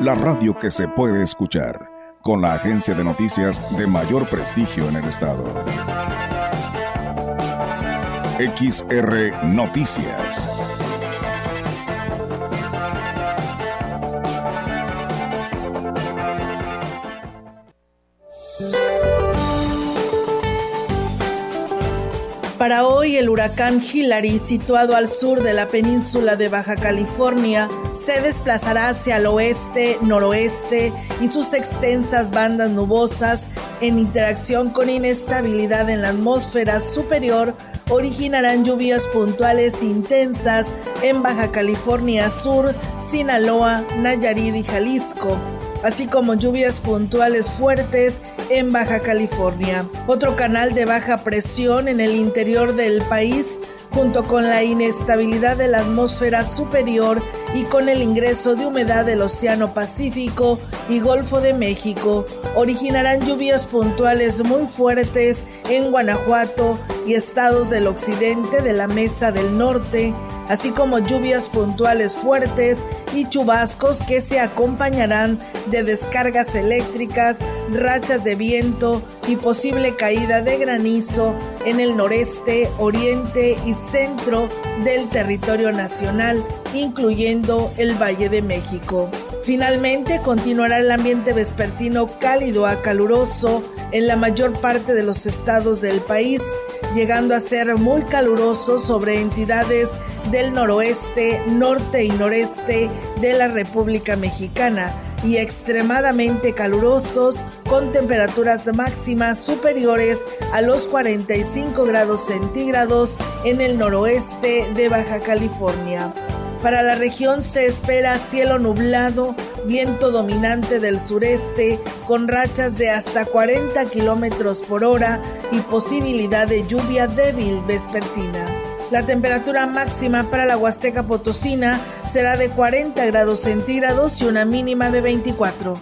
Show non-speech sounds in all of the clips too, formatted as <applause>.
la radio que se puede escuchar, con la agencia de noticias de mayor prestigio en el estado. XR Noticias. Para hoy, el huracán Hillary, situado al sur de la península de Baja California, se desplazará hacia el oeste, noroeste y sus extensas bandas nubosas en interacción con inestabilidad en la atmósfera superior originarán lluvias puntuales intensas en Baja California Sur, Sinaloa, Nayarit y Jalisco, así como lluvias puntuales fuertes en Baja California. Otro canal de baja presión en el interior del país junto con la inestabilidad de la atmósfera superior y con el ingreso de humedad del Océano Pacífico y Golfo de México, originarán lluvias puntuales muy fuertes en Guanajuato y estados del occidente de la Mesa del Norte, así como lluvias puntuales fuertes y chubascos que se acompañarán de descargas eléctricas, rachas de viento y posible caída de granizo en el noreste, oriente y centro del territorio nacional, incluyendo el Valle de México. Finalmente, continuará el ambiente vespertino cálido a caluroso en la mayor parte de los estados del país, llegando a ser muy caluroso sobre entidades del noroeste, norte y noreste de la República Mexicana y extremadamente calurosos con temperaturas máximas superiores a los 45 grados centígrados en el noroeste de Baja California. Para la región se espera cielo nublado, viento dominante del sureste con rachas de hasta 40 kilómetros por hora y posibilidad de lluvia débil vespertina. La temperatura máxima para la Huasteca Potosina será de 40 grados centígrados y una mínima de 24.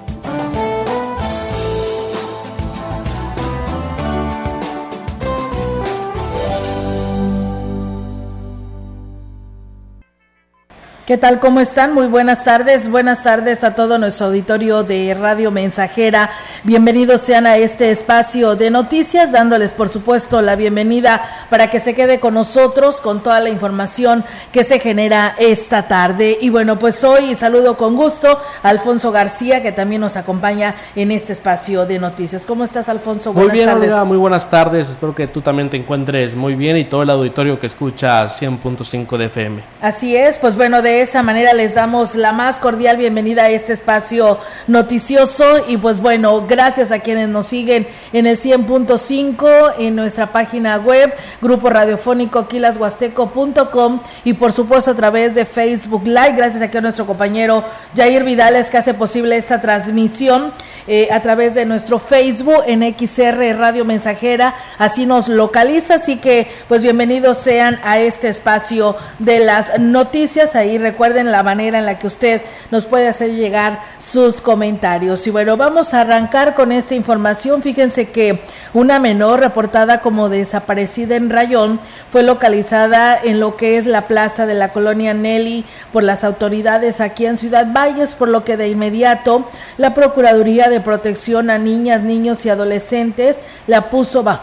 ¿Qué tal? ¿Cómo están? Muy buenas tardes. Buenas tardes a todo nuestro auditorio de Radio Mensajera. Bienvenidos sean a este espacio de noticias, dándoles por supuesto la bienvenida para que se quede con nosotros con toda la información que se genera esta tarde. Y bueno, pues hoy saludo con gusto a Alfonso García, que también nos acompaña en este espacio de noticias. ¿Cómo estás, Alfonso? Buenas muy bien, tardes. muy buenas tardes. Espero que tú también te encuentres muy bien y todo el auditorio que escucha 100.5 de FM. Así es, pues bueno, de de esa manera les damos la más cordial bienvenida a este espacio noticioso. Y pues bueno, gracias a quienes nos siguen en el 100.5 en nuestra página web, grupo radiofónico quilashuasteco.com y por supuesto a través de Facebook Live, gracias aquí a nuestro compañero Jair Vidales que hace posible esta transmisión eh, a través de nuestro Facebook en XR Radio Mensajera, así nos localiza, así que pues bienvenidos sean a este espacio de las noticias, ahí recuerden la manera en la que usted nos puede hacer llegar sus comentarios. Y bueno, vamos a arrancar con esta información. Fíjense que una menor reportada como desaparecida en Rayón fue localizada en lo que es la plaza de la colonia Nelly por las autoridades aquí en Ciudad Valles, por lo que de inmediato la Procuraduría de Protección a Niñas, Niños y Adolescentes la puso bajo,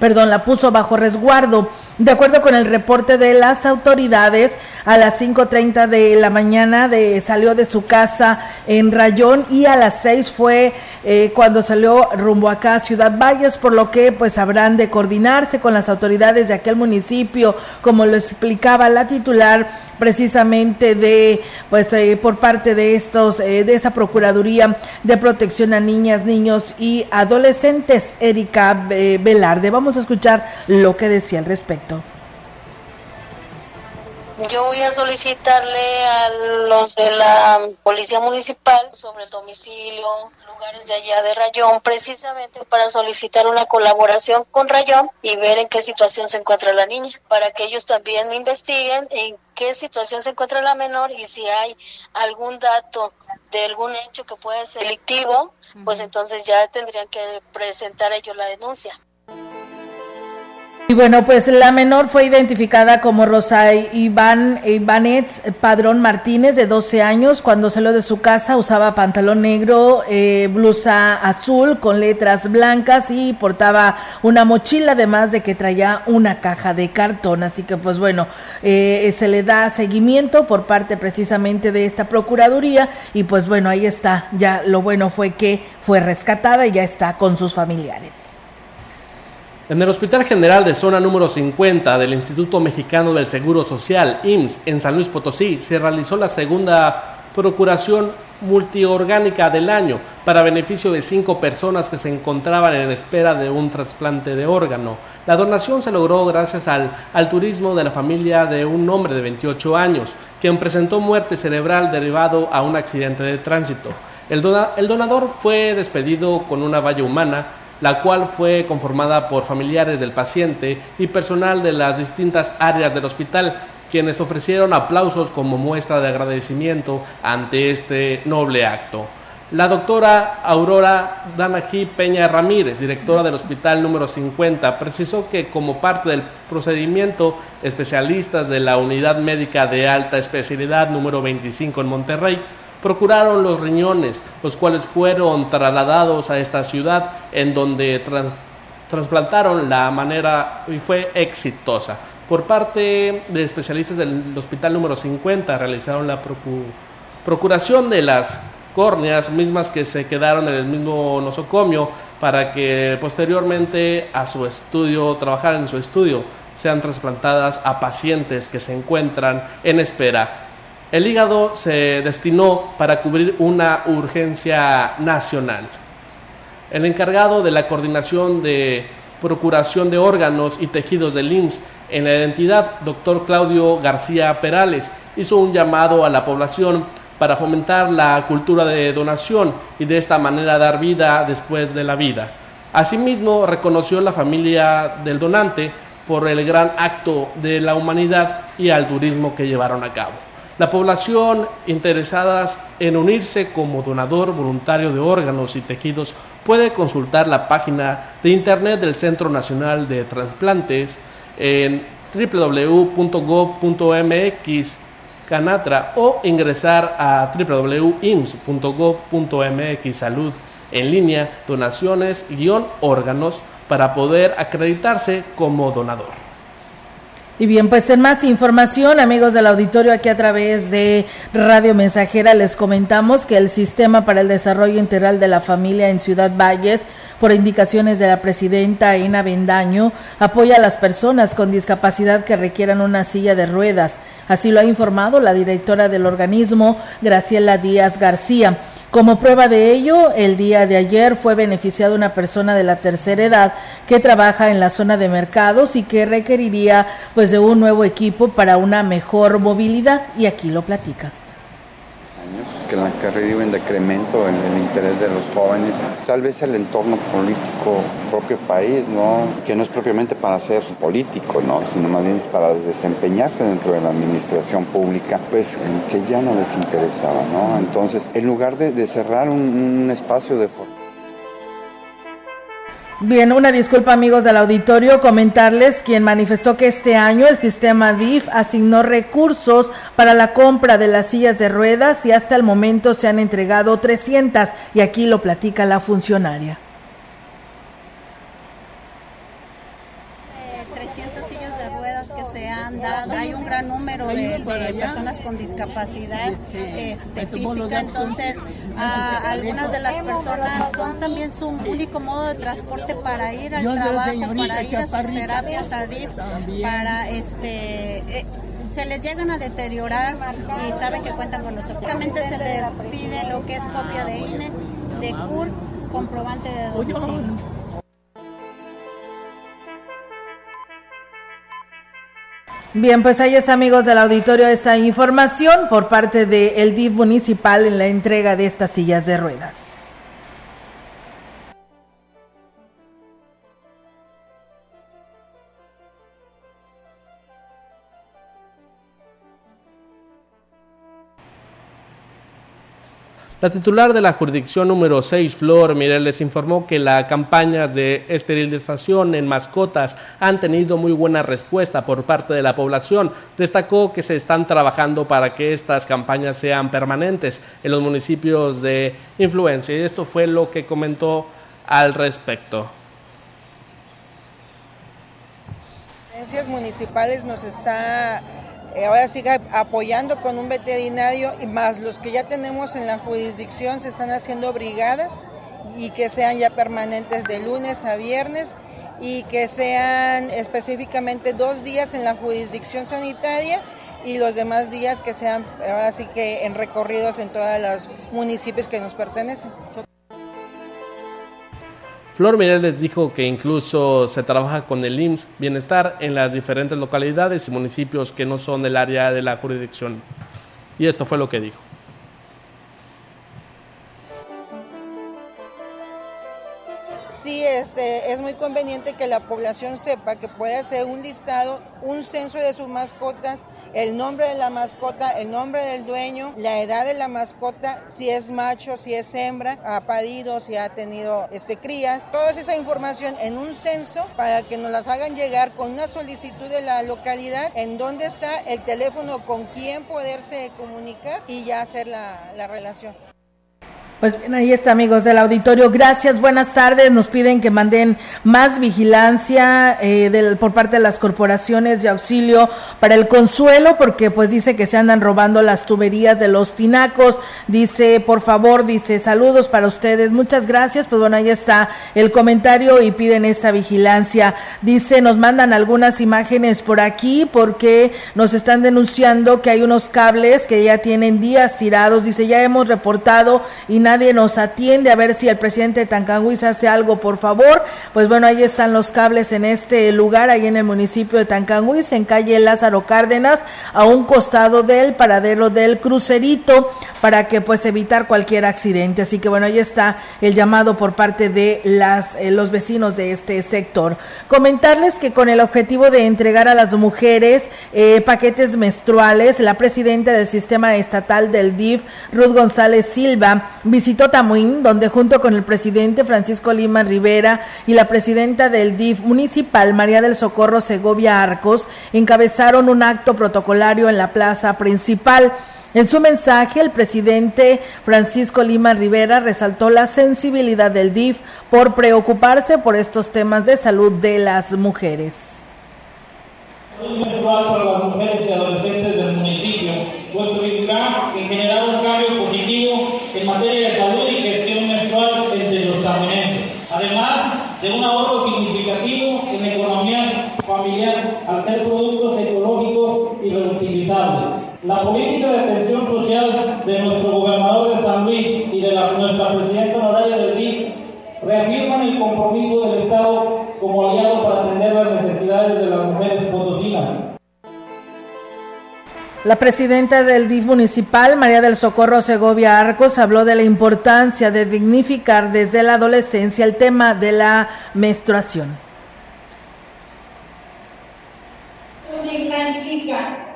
perdón, la puso bajo resguardo. De acuerdo con el reporte de las autoridades, a las 5.30 de la mañana de, salió de su casa en Rayón y a las 6 fue eh, cuando salió rumbo acá a Ciudad Valles, por lo que pues habrán de coordinarse con las autoridades de aquel municipio, como lo explicaba la titular precisamente de pues eh, por parte de estos eh, de esa procuraduría de protección a niñas niños y adolescentes Erika Velarde. Vamos a escuchar lo que decía al respecto Yo voy a solicitarle a los de la Policía Municipal sobre el domicilio, lugares de allá de Rayón, precisamente para solicitar una colaboración con Rayón y ver en qué situación se encuentra la niña, para que ellos también investiguen en qué situación se encuentra la menor y si hay algún dato de algún hecho que pueda ser delictivo, pues entonces ya tendrían que presentar ellos la denuncia. Y bueno, pues la menor fue identificada como Rosa Iván Ivanet Padrón Martínez, de 12 años. Cuando salió de su casa usaba pantalón negro, eh, blusa azul con letras blancas y portaba una mochila, además de que traía una caja de cartón. Así que pues bueno, eh, se le da seguimiento por parte precisamente de esta Procuraduría y pues bueno, ahí está. Ya lo bueno fue que fue rescatada y ya está con sus familiares. En el Hospital General de Zona número 50 del Instituto Mexicano del Seguro Social, IMSS, en San Luis Potosí, se realizó la segunda procuración multiorgánica del año para beneficio de cinco personas que se encontraban en espera de un trasplante de órgano. La donación se logró gracias al, turismo de la familia de un hombre de 28 años, quien presentó muerte cerebral derivado a un accidente de tránsito. El donador fue despedido con una valla humana la cual fue conformada por familiares del paciente y personal de las distintas áreas del hospital, quienes ofrecieron aplausos como muestra de agradecimiento ante este noble acto. La doctora Aurora Danají Peña Ramírez, directora del Hospital número 50, precisó que como parte del procedimiento, especialistas de la Unidad Médica de Alta Especialidad número 25 en Monterrey procuraron los riñones, los cuales fueron trasladados a esta ciudad en donde trasplantaron la manera y fue exitosa. Por parte de especialistas del hospital número 50 realizaron la procuración de las córneas mismas que se quedaron en el mismo nosocomio para que posteriormente a su estudio, trabajar en su estudio, sean trasplantadas a pacientes que se encuentran en espera el hígado se destinó para cubrir una urgencia nacional. El encargado de la coordinación de procuración de órganos y tejidos del IMSS en la entidad, doctor Claudio García Perales, hizo un llamado a la población para fomentar la cultura de donación y de esta manera dar vida después de la vida. Asimismo, reconoció la familia del donante por el gran acto de la humanidad y al turismo que llevaron a cabo. La población interesadas en unirse como donador voluntario de órganos y tejidos puede consultar la página de internet del Centro Nacional de Transplantes en www.gov.mx Canatra o ingresar a www.ims.gov.mx Salud en línea donaciones-órganos para poder acreditarse como donador. Y bien, pues en más información, amigos del auditorio, aquí a través de Radio Mensajera les comentamos que el Sistema para el Desarrollo Integral de la Familia en Ciudad Valles, por indicaciones de la presidenta Ina Bendaño, apoya a las personas con discapacidad que requieran una silla de ruedas. Así lo ha informado la directora del organismo, Graciela Díaz García. Como prueba de ello, el día de ayer fue beneficiada una persona de la tercera edad que trabaja en la zona de mercados y que requeriría pues de un nuevo equipo para una mejor movilidad. Y aquí lo platica que la carrera iba en decremento en el interés de los jóvenes. Tal vez el entorno político propio país, ¿no? Que no es propiamente para ser político, ¿no? Sino más bien para desempeñarse dentro de la administración pública, pues que ya no les interesaba, ¿no? Entonces, en lugar de, cerrar un, un espacio de formación, Bien, una disculpa amigos del auditorio, comentarles quien manifestó que este año el sistema DIF asignó recursos para la compra de las sillas de ruedas y hasta el momento se han entregado 300 y aquí lo platica la funcionaria. hay un de, personas con discapacidad este, física, entonces algunas de las personas son también su único modo de transporte para ir al trabajo, para ir a sus terapias, a DIF, para este... Eh, se les llegan a deteriorar y saben que cuentan con nosotros. Únicamente se les pide lo que es copia de INE, de CUR, comprobante de domicilio. Bien, pues ahí es amigos del auditorio esta información por parte del DIF municipal en la entrega de estas sillas de ruedas. La titular de la jurisdicción número 6, Flor Mireles, informó que las campañas de esterilización en mascotas han tenido muy buena respuesta por parte de la población. Destacó que se están trabajando para que estas campañas sean permanentes en los municipios de influencia y esto fue lo que comentó al respecto. municipales nos está ahora siga apoyando con un veterinario y más los que ya tenemos en la jurisdicción se están haciendo brigadas y que sean ya permanentes de lunes a viernes y que sean específicamente dos días en la jurisdicción sanitaria y los demás días que sean ahora sí que en recorridos en todos los municipios que nos pertenecen. Flor Mireles dijo que incluso se trabaja con el IMSS Bienestar en las diferentes localidades y municipios que no son del área de la jurisdicción. Y esto fue lo que dijo. Este, es muy conveniente que la población sepa que puede hacer un listado, un censo de sus mascotas, el nombre de la mascota, el nombre del dueño, la edad de la mascota, si es macho, si es hembra, ha parido, si ha tenido este, crías, toda esa información en un censo para que nos las hagan llegar con una solicitud de la localidad, en dónde está el teléfono, con quién poderse comunicar y ya hacer la, la relación. Pues bien, ahí está, amigos del auditorio. Gracias, buenas tardes. Nos piden que manden más vigilancia eh, por parte de las corporaciones de auxilio para el consuelo, porque pues dice que se andan robando las tuberías de los tinacos. Dice, por favor, dice, saludos para ustedes. Muchas gracias. Pues bueno, ahí está el comentario y piden esa vigilancia. Dice, nos mandan algunas imágenes por aquí porque nos están denunciando que hay unos cables que ya tienen días tirados. Dice, ya hemos reportado y nadie nos atiende, a ver si el presidente de Tancanguis hace algo, por favor. Pues bueno, ahí están los cables en este lugar, ahí en el municipio de Tancanguis, en calle Lázaro Cárdenas, a un costado del paradero del crucerito, para que pues evitar cualquier accidente. Así que bueno, ahí está el llamado por parte de las, eh, los vecinos de este sector. Comentarles que con el objetivo de entregar a las mujeres eh, paquetes menstruales, la presidenta del sistema estatal del DIF, Ruth González Silva, visitó Tamuín, donde junto con el presidente Francisco Lima Rivera y la presidenta del DIF municipal, María del Socorro Segovia Arcos, encabezaron un acto protocolario en la plaza principal. En su mensaje, el presidente Francisco Lima Rivera resaltó la sensibilidad del DIF por preocuparse por estos temas de salud de las mujeres. las mujeres y adolescentes del municipio contribuirá en generar un cambio positivo en materia de salud y gestión menstrual entre los taminenses, además de un ahorro significativo en la economía familiar al ser productos ecológicos y reutilizables. La política de atención social de nuestro gobernador de San Luis y de nuestra presidenta honoraria del DIF reafirman el compromiso del Estado como aliado para atender las necesidades de las mujeres potosinas la presidenta del DIF municipal, María del Socorro Segovia Arcos, habló de la importancia de dignificar desde la adolescencia el tema de la menstruación.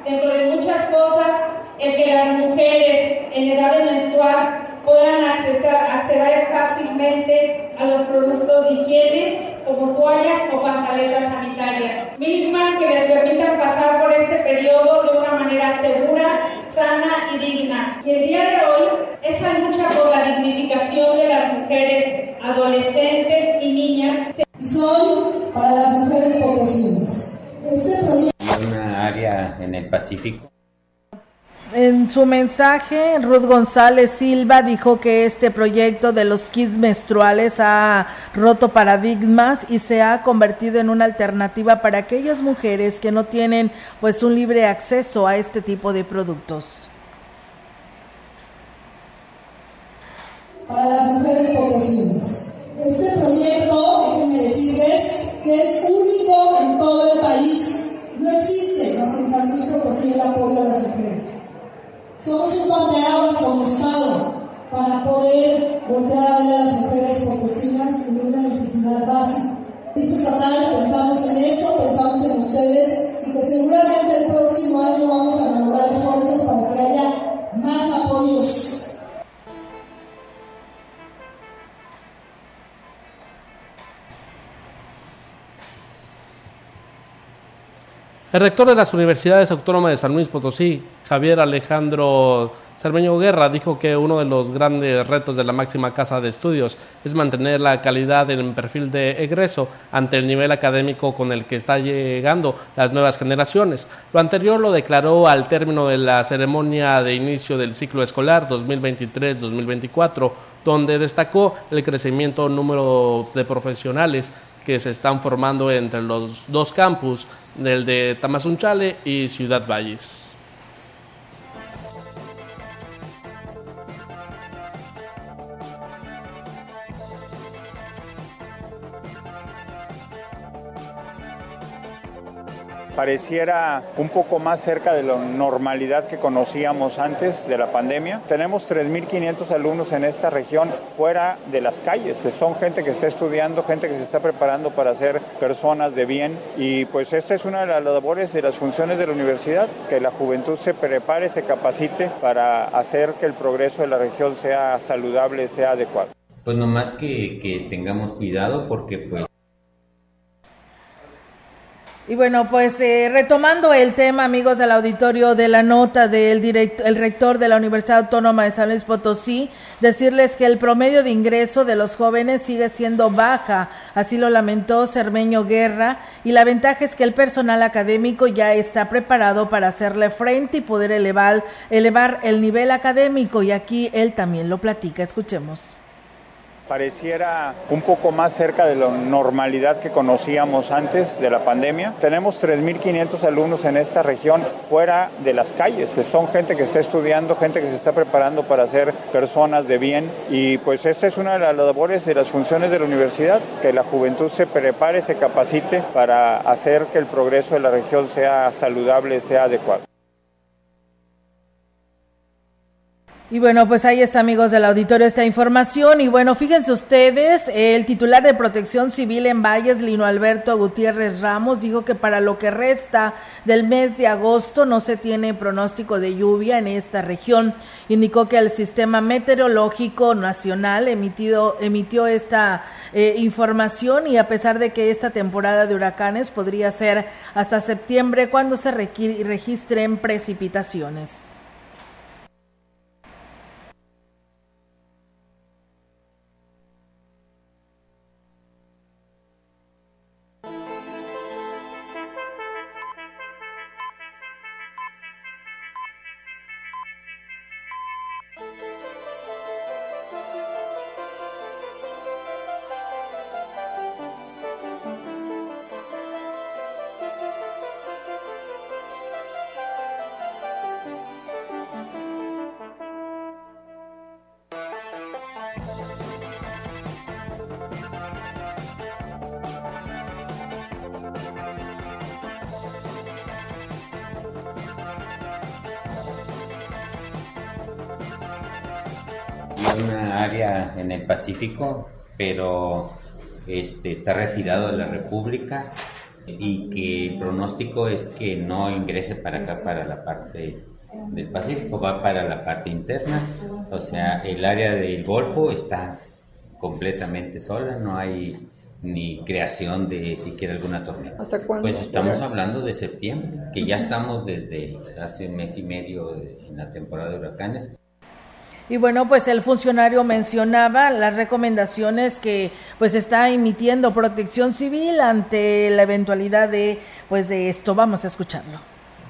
Dentro de muchas cosas, el que las mujeres en edad de menstruar puedan acceder, acceder fácilmente a los productos de higiene como toallas o pantaletas sanitarias, mismas que les permitan pasar por este periodo de una manera segura, sana y digna. Y el día de hoy, esa lucha por la dignificación de las mujeres, adolescentes y niñas son para las mujeres potosinas. Este proyecto... Una área en el Pacífico en su mensaje, Ruth González Silva dijo que este proyecto de los kits menstruales ha roto paradigmas y se ha convertido en una alternativa para aquellas mujeres que no tienen pues un libre acceso a este tipo de productos. Para las mujeres potosinas. Este proyecto, déjenme decirles, que es único en todo el país. No existe, no existe El rector de las universidades autónomas de San Luis Potosí, Javier Alejandro Cermeño Guerra, dijo que uno de los grandes retos de la máxima casa de estudios es mantener la calidad en perfil de egreso ante el nivel académico con el que están llegando las nuevas generaciones. Lo anterior lo declaró al término de la ceremonia de inicio del ciclo escolar 2023-2024, donde destacó el crecimiento número de profesionales que se están formando entre los dos campus del de Tamazunchale y Ciudad Valles. Pareciera un poco más cerca de la normalidad que conocíamos antes de la pandemia. Tenemos 3.500 alumnos en esta región fuera de las calles. Son gente que está estudiando, gente que se está preparando para ser personas de bien y pues esta es una de las labores de las funciones de la universidad, que la juventud se prepare, se capacite para hacer que el progreso de la región sea saludable, sea adecuado. Pues nomás que, que tengamos cuidado porque pues y bueno, pues eh, retomando el tema, amigos del auditorio, de la nota del el rector de la Universidad Autónoma de San Luis Potosí, decirles que el promedio de ingreso de los jóvenes sigue siendo baja, así lo lamentó Cermeño Guerra, y la ventaja es que el personal académico ya está preparado para hacerle frente y poder elevar, elevar el nivel académico, y aquí él también lo platica, escuchemos pareciera un poco más cerca de la normalidad que conocíamos antes de la pandemia. Tenemos 3.500 alumnos en esta región fuera de las calles. Son gente que está estudiando, gente que se está preparando para ser personas de bien y pues esta es una de las labores de las funciones de la universidad, que la juventud se prepare, se capacite para hacer que el progreso de la región sea saludable, sea adecuado. Y bueno, pues ahí está, amigos del auditorio, esta información. Y bueno, fíjense ustedes, el titular de Protección Civil en Valles, Lino Alberto Gutiérrez Ramos, dijo que para lo que resta del mes de agosto no se tiene pronóstico de lluvia en esta región. Indicó que el Sistema Meteorológico Nacional emitido, emitió esta eh, información y a pesar de que esta temporada de huracanes podría ser hasta septiembre cuando se registren precipitaciones. Una área en el Pacífico, pero este, está retirado de la República y que el pronóstico es que no ingrese para acá, para la parte del Pacífico, va para la parte interna. O sea, el área del Golfo está completamente sola, no hay ni creación de siquiera alguna tormenta. ¿Hasta cuándo? Pues estamos hablando de septiembre, que ya estamos desde hace un mes y medio en la temporada de huracanes y bueno, pues el funcionario mencionaba las recomendaciones que pues está emitiendo Protección Civil ante la eventualidad de pues de esto. Vamos a escucharlo.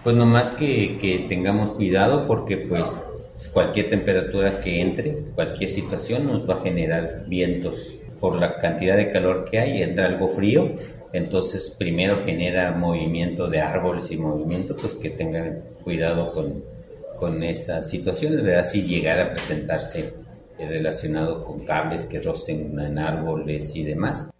Pues nomás que, que tengamos cuidado porque pues cualquier temperatura que entre, cualquier situación nos va a generar vientos por la cantidad de calor que hay, entra algo frío, entonces primero genera movimiento de árboles y movimiento, pues que tengan cuidado con, con esa situación, ¿verdad? Si llegara a presentarse relacionado con cables que rocen en árboles y demás.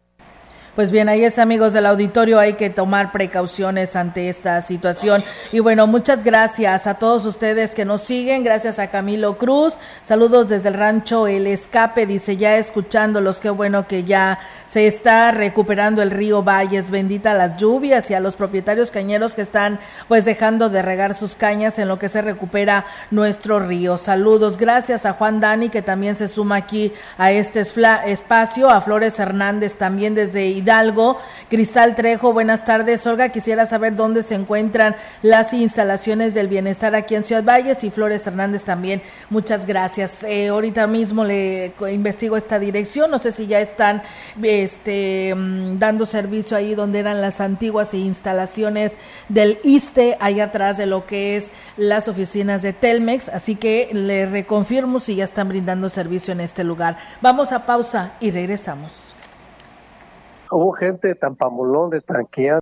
Pues bien, ahí es amigos del auditorio, hay que tomar precauciones ante esta situación. Y bueno, muchas gracias a todos ustedes que nos siguen, gracias a Camilo Cruz, saludos desde el rancho El Escape, dice ya escuchándolos, qué bueno que ya se está recuperando el río Valles, bendita las lluvias y a los propietarios cañeros que están pues dejando de regar sus cañas en lo que se recupera nuestro río. Saludos, gracias a Juan Dani que también se suma aquí a este espacio, a Flores Hernández también desde Hidalgo. Cristal Trejo, buenas tardes. Olga, quisiera saber dónde se encuentran las instalaciones del bienestar aquí en Ciudad Valles y Flores Hernández también. Muchas gracias. Eh, ahorita mismo le investigo esta dirección. No sé si ya están este, mm, dando servicio ahí donde eran las antiguas instalaciones del ISTE, ahí atrás de lo que es las oficinas de Telmex. Así que le reconfirmo si ya están brindando servicio en este lugar. Vamos a pausa y regresamos. Hubo gente tan pamulón, de tranquilidad.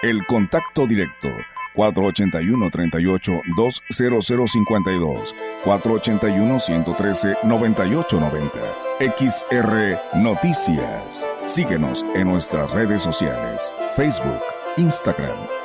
El contacto directo 481-38-20052, 481-113-9890. XR Noticias. Síguenos en nuestras redes sociales, Facebook, Instagram,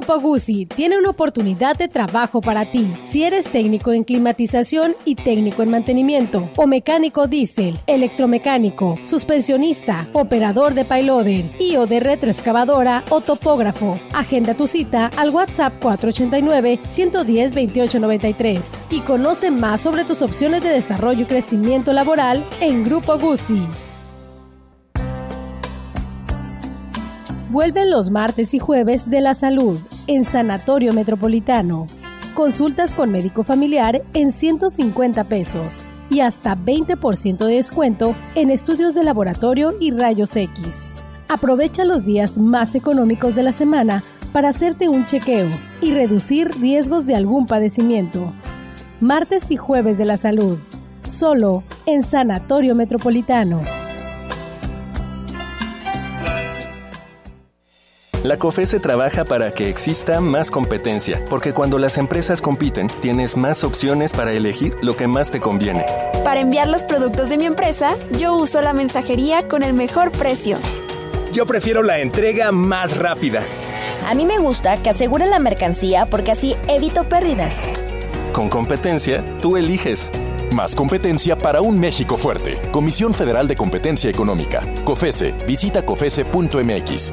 Grupo Guzzi tiene una oportunidad de trabajo para ti. Si eres técnico en climatización y técnico en mantenimiento, o mecánico diésel, electromecánico, suspensionista, operador de payloader y o de retroexcavadora o topógrafo, agenda tu cita al WhatsApp 489-110-2893 y conoce más sobre tus opciones de desarrollo y crecimiento laboral en Grupo Guzzi. Vuelven los martes y jueves de la salud en Sanatorio Metropolitano. Consultas con médico familiar en 150 pesos y hasta 20% de descuento en estudios de laboratorio y rayos X. Aprovecha los días más económicos de la semana para hacerte un chequeo y reducir riesgos de algún padecimiento. Martes y jueves de la salud, solo en Sanatorio Metropolitano. La COFESE trabaja para que exista más competencia, porque cuando las empresas compiten, tienes más opciones para elegir lo que más te conviene. Para enviar los productos de mi empresa, yo uso la mensajería con el mejor precio. Yo prefiero la entrega más rápida. A mí me gusta que asegure la mercancía porque así evito pérdidas. Con competencia, tú eliges. Más competencia para un México fuerte. Comisión Federal de Competencia Económica. COFESE. Visita COFESE.mx.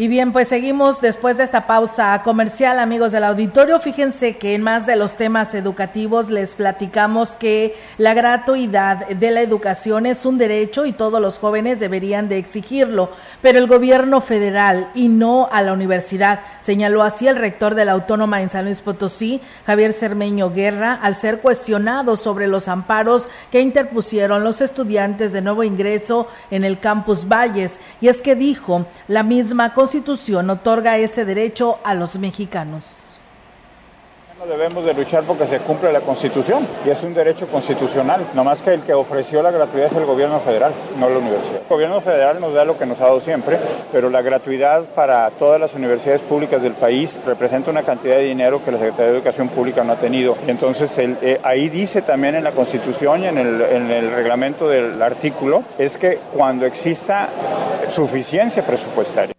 Y bien, pues seguimos después de esta pausa comercial, amigos del auditorio. Fíjense que en más de los temas educativos les platicamos que la gratuidad de la educación es un derecho y todos los jóvenes deberían de exigirlo, pero el gobierno federal y no a la universidad, señaló así el rector de la Autónoma en San Luis Potosí, Javier Cermeño Guerra, al ser cuestionado sobre los amparos que interpusieron los estudiantes de nuevo ingreso en el campus Valles. Y es que dijo, la misma Constitución otorga ese derecho a los mexicanos. Debemos de luchar porque se cumple la Constitución y es un derecho constitucional. No más que el que ofreció la gratuidad es el gobierno federal, no la universidad. El gobierno federal nos da lo que nos ha dado siempre, pero la gratuidad para todas las universidades públicas del país representa una cantidad de dinero que la Secretaría de Educación Pública no ha tenido. Y entonces eh, ahí dice también en la Constitución y en el, en el reglamento del artículo, es que cuando exista suficiencia presupuestaria.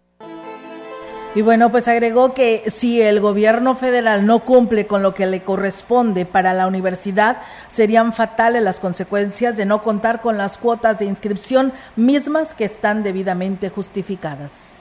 Y bueno, pues agregó que si el gobierno federal no cumple con lo que le corresponde para la universidad, serían fatales las consecuencias de no contar con las cuotas de inscripción mismas que están debidamente justificadas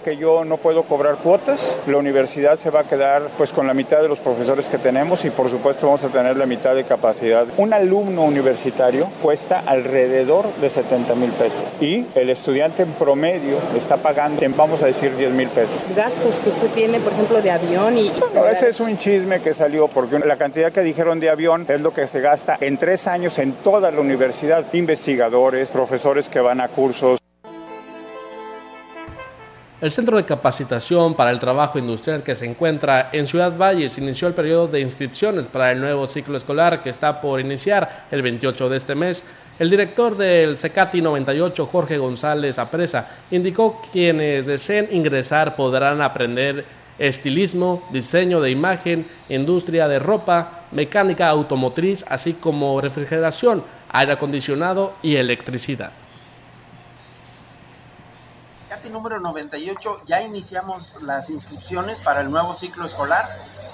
que yo no puedo cobrar cuotas, la universidad se va a quedar pues con la mitad de los profesores que tenemos y por supuesto vamos a tener la mitad de capacidad. Un alumno universitario cuesta alrededor de 70 mil pesos y el estudiante en promedio está pagando, vamos a decir, 10 mil pesos. Gastos que usted tiene, por ejemplo, de avión y... Bueno, ese es un chisme que salió porque la cantidad que dijeron de avión es lo que se gasta en tres años en toda la universidad. Investigadores, profesores que van a cursos El Centro de Capacitación para el Trabajo Industrial que se encuentra en Ciudad Valles inició el periodo de inscripciones para el nuevo ciclo escolar que está por iniciar el 28 de este mes. El director del CECATI 98, Jorge González Apresa, indicó que quienes deseen ingresar podrán aprender estilismo, diseño de imagen, industria de ropa, mecánica automotriz, así como refrigeración, aire acondicionado y electricidad número 98 ya iniciamos las inscripciones para el nuevo ciclo escolar.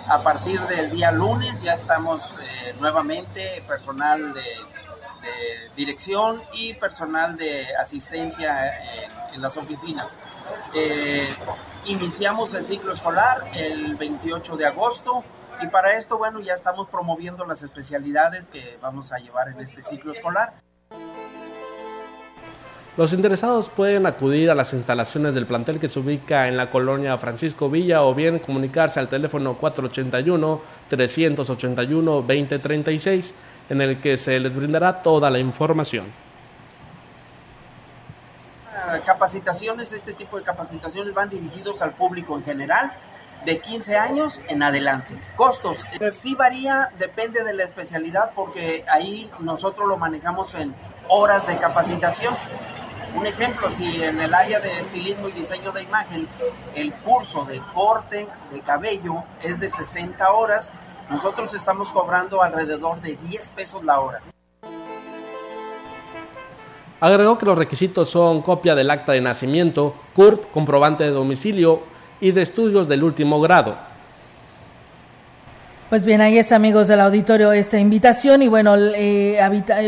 A partir del día lunes ya estamos eh, nuevamente personal de, dirección y personal de asistencia en, las oficinas. Eh, iniciamos el ciclo escolar el 28 de agosto y para esto, bueno, ya estamos promoviendo las especialidades que vamos a llevar en este ciclo escolar. Los interesados pueden acudir a las instalaciones del plantel que se ubica en la colonia Francisco Villa o bien comunicarse al teléfono 481-381-2036 en el que se les brindará toda la información. Capacitaciones, este tipo de capacitaciones van dirigidos al público en general de 15 años en adelante. Costos, sí varía, depende de la especialidad porque ahí nosotros lo manejamos en horas de capacitación. Un ejemplo, si en el área de estilismo y diseño de imagen el curso de corte de cabello es de 60 horas, nosotros estamos cobrando alrededor de 10 pesos la hora. Agregó que los requisitos son copia del acta de nacimiento, CURP, comprobante de domicilio y de estudios del último grado. Pues bien, ahí es amigos del auditorio esta invitación y bueno, eh,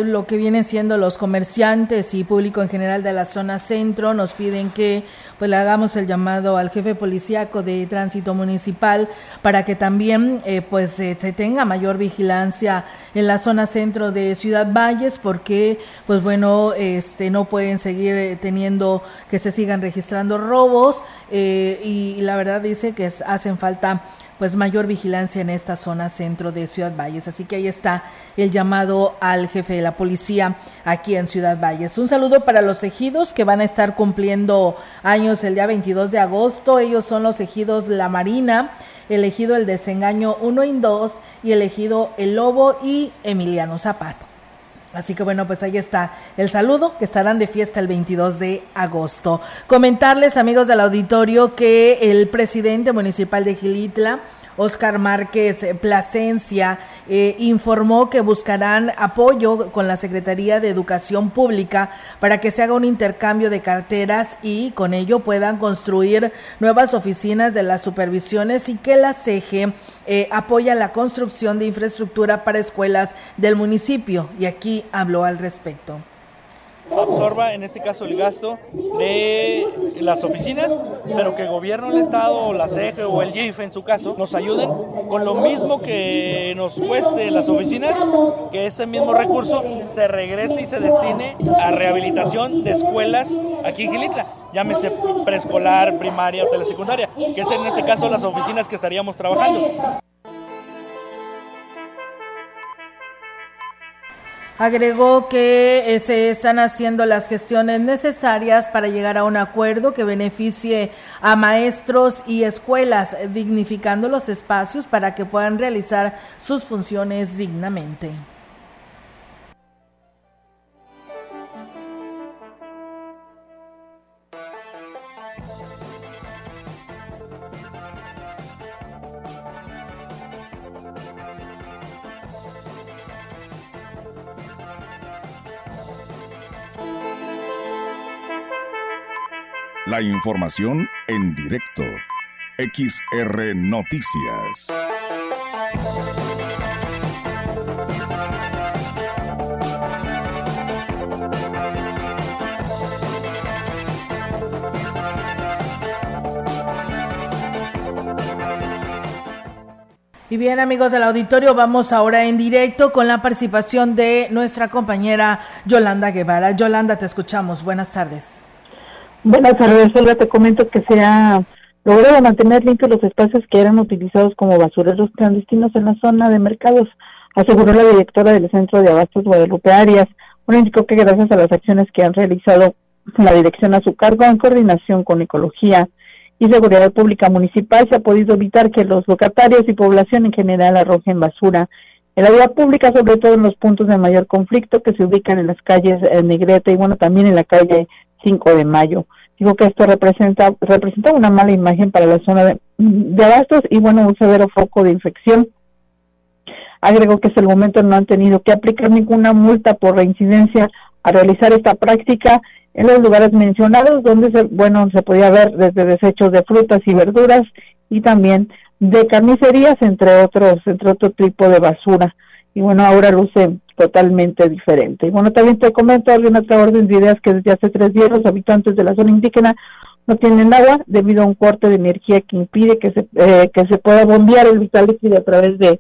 lo que vienen siendo los comerciantes y público en general de la zona centro nos piden que pues le hagamos el llamado al jefe policíaco de tránsito municipal para que también eh, pues eh, se tenga mayor vigilancia en la zona centro de Ciudad Valles porque pues bueno este no pueden seguir teniendo que se sigan registrando robos y, la verdad dice que hacen falta pues mayor vigilancia en esta zona centro de Ciudad Valles. Así que ahí está el llamado al jefe de la policía aquí en Ciudad Valles. Un saludo para los ejidos que van a estar cumpliendo años el día 22 de agosto. Ellos son los ejidos La Marina, elegido el Desengaño 1 y 2 y elegido El Lobo y Emiliano Zapata. Así que bueno, pues ahí está el saludo, que estarán de fiesta el 22 de agosto. Comentarles, amigos del auditorio, que el presidente municipal de Gilitla, Oscar Márquez Plasencia eh, informó que buscarán apoyo con la Secretaría de Educación Pública para que se haga un intercambio de carteras y con ello puedan construir nuevas oficinas de las supervisiones y que la CEGE eh, apoya la construcción de infraestructura para escuelas del municipio. Y aquí habló al respecto absorba en este caso el gasto de las oficinas, pero que el gobierno del estado, la CEGE o el GIF en su caso nos ayuden con lo mismo que nos cueste las oficinas, que ese mismo recurso se regrese y se destine a rehabilitación de escuelas aquí en Gilitla, llámese preescolar, primaria o telesecundaria, que es en este caso las oficinas que estaríamos trabajando. Agregó que eh, se están haciendo las gestiones necesarias para llegar a un acuerdo que beneficie a maestros y escuelas, dignificando los espacios para que puedan realizar sus funciones dignamente. La información en directo. XR Noticias. Y bien amigos del auditorio, vamos ahora en directo con la participación de nuestra compañera Yolanda Guevara. Yolanda, te escuchamos. Buenas tardes. Buenas tardes, Olga. Te comento que se ha logrado mantener limpios los espacios que eran utilizados como basureros clandestinos en la zona de mercados, aseguró la directora del Centro de Abastos Guadalupe Arias. Bueno, indicó que gracias a las acciones que han realizado la dirección a su cargo en coordinación con Ecología y Seguridad Pública Municipal se ha podido evitar que los locatarios y población en general arrojen basura en la vía pública, sobre todo en los puntos de mayor conflicto que se ubican en las calles eh, Negreta y bueno, también en la calle 5 de Mayo. Digo que esto representa representa una mala imagen para la zona de, de abastos y bueno, un severo foco de infección. Agregó que hasta el momento no han tenido que aplicar ninguna multa por reincidencia a realizar esta práctica en los lugares mencionados donde se, bueno se podía ver desde desechos de frutas y verduras y también de carnicerías entre otros entre otro tipo de basura y bueno ahora luce totalmente diferente. Y bueno también te comento alguna otra orden de ideas que desde hace tres días los habitantes de la zona indígena no tienen agua debido a un corte de energía que impide que se eh, que se pueda bombear el vital líquido a través de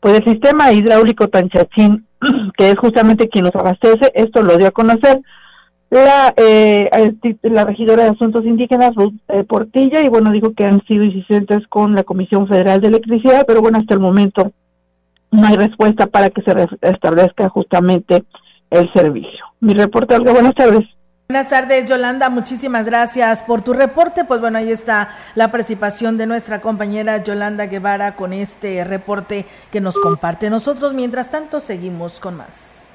pues el sistema hidráulico Tanchachín <clears throat> que es justamente quien los abastece. Esto lo dio a conocer la, eh, la regidora de Asuntos Indígenas, Ruth eh, Portilla, y bueno, dijo que han sido insistentes con la Comisión Federal de Electricidad, pero bueno, hasta el momento no hay respuesta para que se establezca justamente el servicio. Mi reporte, Olga, buenas tardes. Buenas tardes, Yolanda. Muchísimas gracias por tu reporte. Pues bueno, ahí está la participación de nuestra compañera Yolanda Guevara con este reporte que nos comparte. Nosotros, mientras tanto, seguimos con más.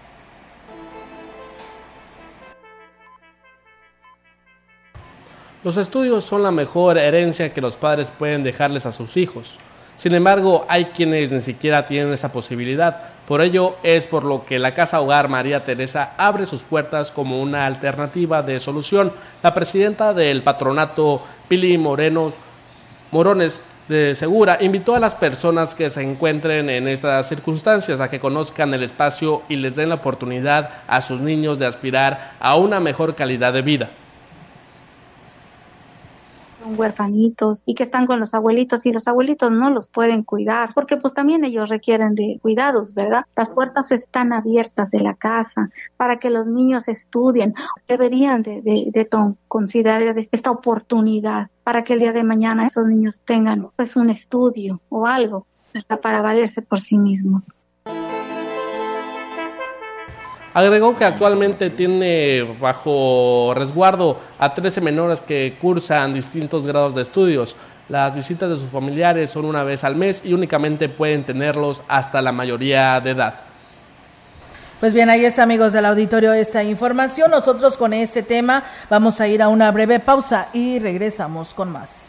Los estudios son la mejor herencia que los padres pueden dejarles a sus hijos. Sin embargo, hay quienes ni siquiera tienen esa posibilidad. Por ello es por lo que la Casa Hogar María Teresa abre sus puertas como una alternativa de solución. La presidenta del patronato Pili Moreno Morones de Segura invitó a las personas que se encuentren en estas circunstancias a que conozcan el espacio y les den la oportunidad a sus niños de aspirar a una mejor calidad de vida huerfanitos y que están con los abuelitos y los abuelitos no los pueden cuidar porque pues también ellos requieren de cuidados, ¿verdad? Las puertas están abiertas de la casa para que los niños estudien. Deberían de, de, considerar esta oportunidad para que el día de mañana esos niños tengan pues un estudio o algo para valerse por sí mismos. Agregó que actualmente tiene bajo resguardo a 13 menores que cursan distintos grados de estudios. Las visitas de sus familiares son una vez al mes y únicamente pueden tenerlos hasta la mayoría de edad. Pues bien, ahí está amigos del auditorio esta información. Nosotros con este tema vamos a ir a una breve pausa y regresamos con más.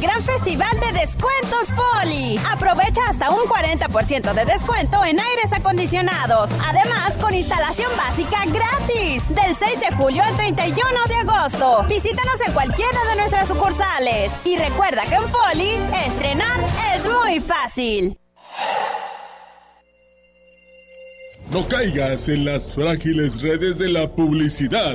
kilashuasteco.com. Festival de Descuentos Poli. Aprovecha hasta un 40% de descuento en aires acondicionados. Además, con instalación básica gratis. Del 6 de julio al 31 de agosto. Visítanos en cualquiera de nuestras sucursales. Y recuerda que en Poli, estrenar es muy fácil. No caigas en las frágiles redes de la publicidad.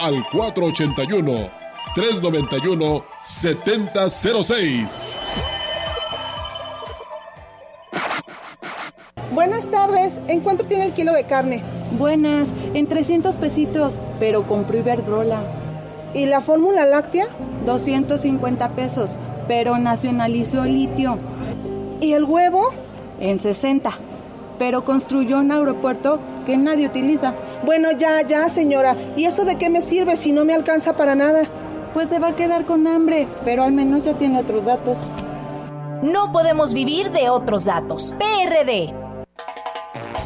al 481-391-7006. Buenas tardes, ¿en cuánto tiene el kilo de carne? Buenas, en 300 pesitos, pero compró Iberdrola. ¿Y la fórmula láctea? 250 pesos, pero nacionalizó litio. ¿Y el huevo? En 60, pero construyó un aeropuerto que nadie utiliza. Bueno, ya, ya, señora. ¿Y eso de qué me sirve si no me alcanza para nada? Pues se va a quedar con hambre, pero al menos ya tiene otros datos. No podemos vivir de otros datos. PRD.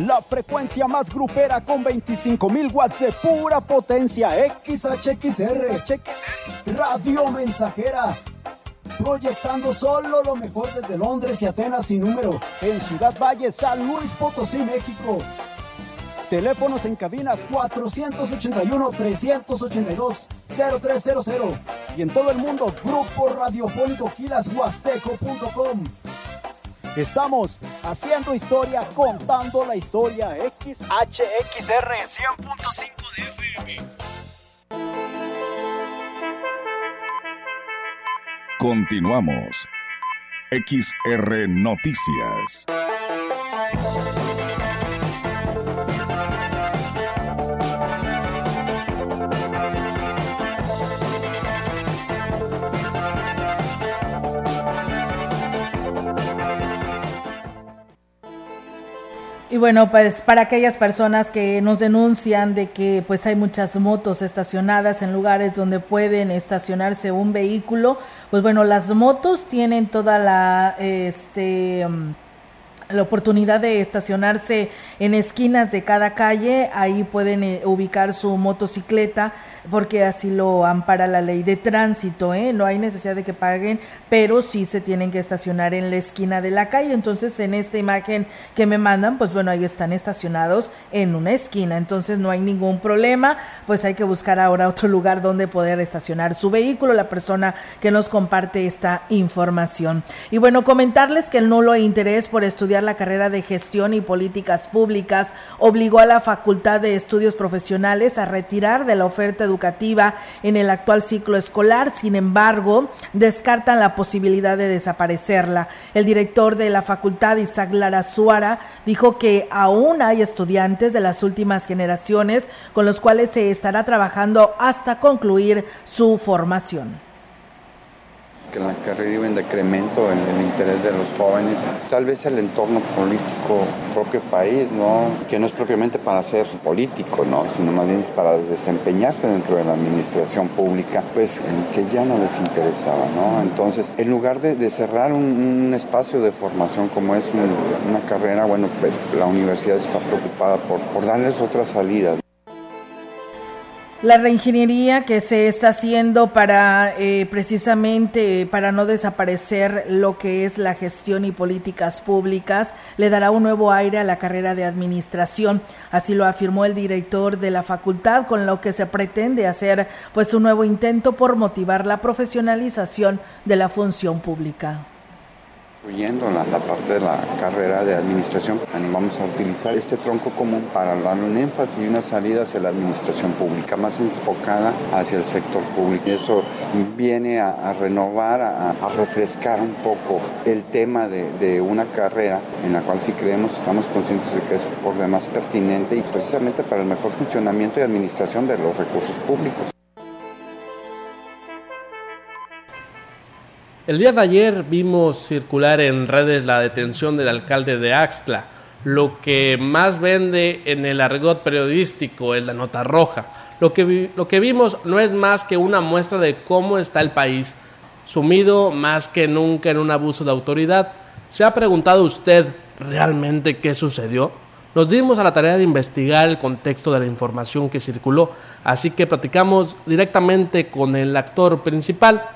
La frecuencia más grupera con 25.000 watts de pura potencia. XHXR. Radio Mensajera. Proyectando solo lo mejor desde Londres y Atenas sin número. En Ciudad Valle, San Luis Potosí, México. Teléfonos en cabina 481-382-0300. Y en todo el mundo, Grupo Radiofónico Huasteco.com. Estamos haciendo historia, contando la historia. XHXR 100.5 de FM. Continuamos. XR Noticias. Y bueno, pues para aquellas personas que nos denuncian de que pues hay muchas motos estacionadas en lugares donde pueden estacionarse un vehículo, pues bueno, las motos tienen toda la este la oportunidad de estacionarse en esquinas de cada calle, ahí pueden eh, ubicar su motocicleta porque así lo ampara la ley de tránsito, ¿eh? no hay necesidad de que paguen, pero sí se tienen que estacionar en la esquina de la calle. Entonces, en esta imagen que me mandan, pues bueno, ahí están estacionados en una esquina, entonces no hay ningún problema, pues hay que buscar ahora otro lugar donde poder estacionar su vehículo, la persona que nos comparte esta información. Y bueno, comentarles que el nulo interés por estudiar la carrera de gestión y políticas públicas obligó a la Facultad de Estudios Profesionales a retirar de la oferta educativa en el actual ciclo escolar. Sin embargo, descartan la posibilidad de desaparecerla. El director de la facultad, Isaac Lara Suara, dijo que aún hay estudiantes de las últimas generaciones con los cuales se estará trabajando hasta concluir su formación que la carrera iba en decremento en el interés de los jóvenes. Tal vez el entorno político propio país, ¿no? Que no es propiamente para ser político, ¿no? Sino más bien para desempeñarse dentro de la administración pública, pues en que ya no les interesaba, ¿no? Entonces, en lugar de, cerrar un, espacio de formación como es un, una carrera, bueno, pues, la universidad está preocupada por, por darles otra salida. La reingeniería que se está haciendo para eh, precisamente para no desaparecer lo que es la gestión y políticas públicas le dará un nuevo aire a la carrera de administración. Así lo afirmó el director de la facultad, con lo que se pretende hacer pues un nuevo intento por motivar la profesionalización de la función pública incluyendo la, parte de la carrera de administración. Vamos a utilizar este tronco común para darle un énfasis y una salida hacia la administración pública, más enfocada hacia el sector público. Y eso viene a, renovar, a, a, refrescar un poco el tema de, de, una carrera en la cual si creemos, estamos conscientes de que es por demás pertinente y precisamente para el mejor funcionamiento y administración de los recursos públicos. El día de ayer vimos circular en redes la detención del alcalde de Axtla. Lo que más vende en el argot periodístico es la nota roja. Lo que, lo que vimos no es más que una muestra de cómo está el país, sumido más que nunca en un abuso de autoridad. ¿Se ha preguntado usted realmente qué sucedió? Nos dimos a la tarea de investigar el contexto de la información que circuló, así que platicamos directamente con el actor principal,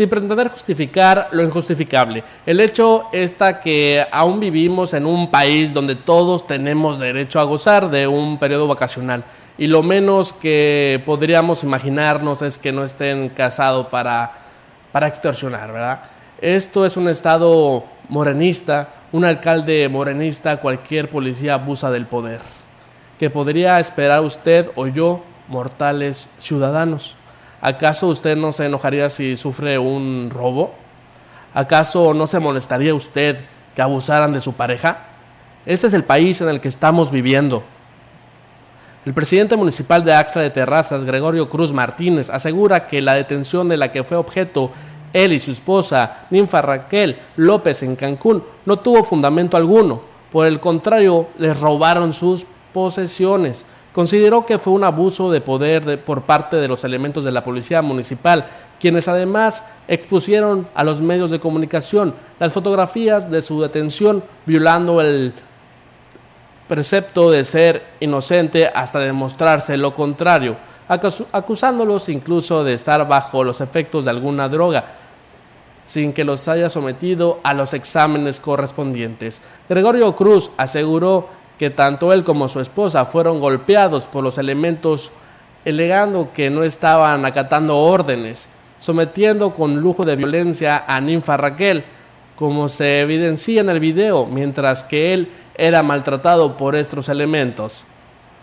sin pretender justificar lo injustificable. El hecho está que aún vivimos en un país donde todos tenemos derecho a gozar de un periodo vacacional y lo menos que podríamos imaginarnos es que no estén casados para, para extorsionar, ¿verdad? Esto es un estado morenista, un alcalde morenista, cualquier policía abusa del poder. ¿Qué podría esperar usted o yo mortales ciudadanos. ¿Acaso usted no se enojaría si sufre un robo? ¿Acaso no se molestaría usted que abusaran de su pareja? Este es el país en el que estamos viviendo. El presidente municipal de Axla de Terrazas, Gregorio Cruz Martínez, asegura que la detención de la que fue objeto él y su esposa, Ninfa Raquel López, en Cancún, no tuvo fundamento alguno. Por el contrario, les robaron sus posesiones. Consideró que fue un abuso de poder por parte de los elementos de la policía municipal, quienes además expusieron a los medios de comunicación las fotografías de su detención, violando el precepto de ser inocente hasta demostrarse lo contrario, acusándolos incluso de estar bajo los efectos de alguna droga, sin que los haya sometido a los exámenes correspondientes. Gregorio Cruz aseguró que tanto él como su esposa fueron golpeados por los elementos, alegando que no estaban acatando órdenes, sometiendo con lujo de violencia a Ninfa Raquel, como se evidencia en el video, mientras que él era maltratado por estos elementos.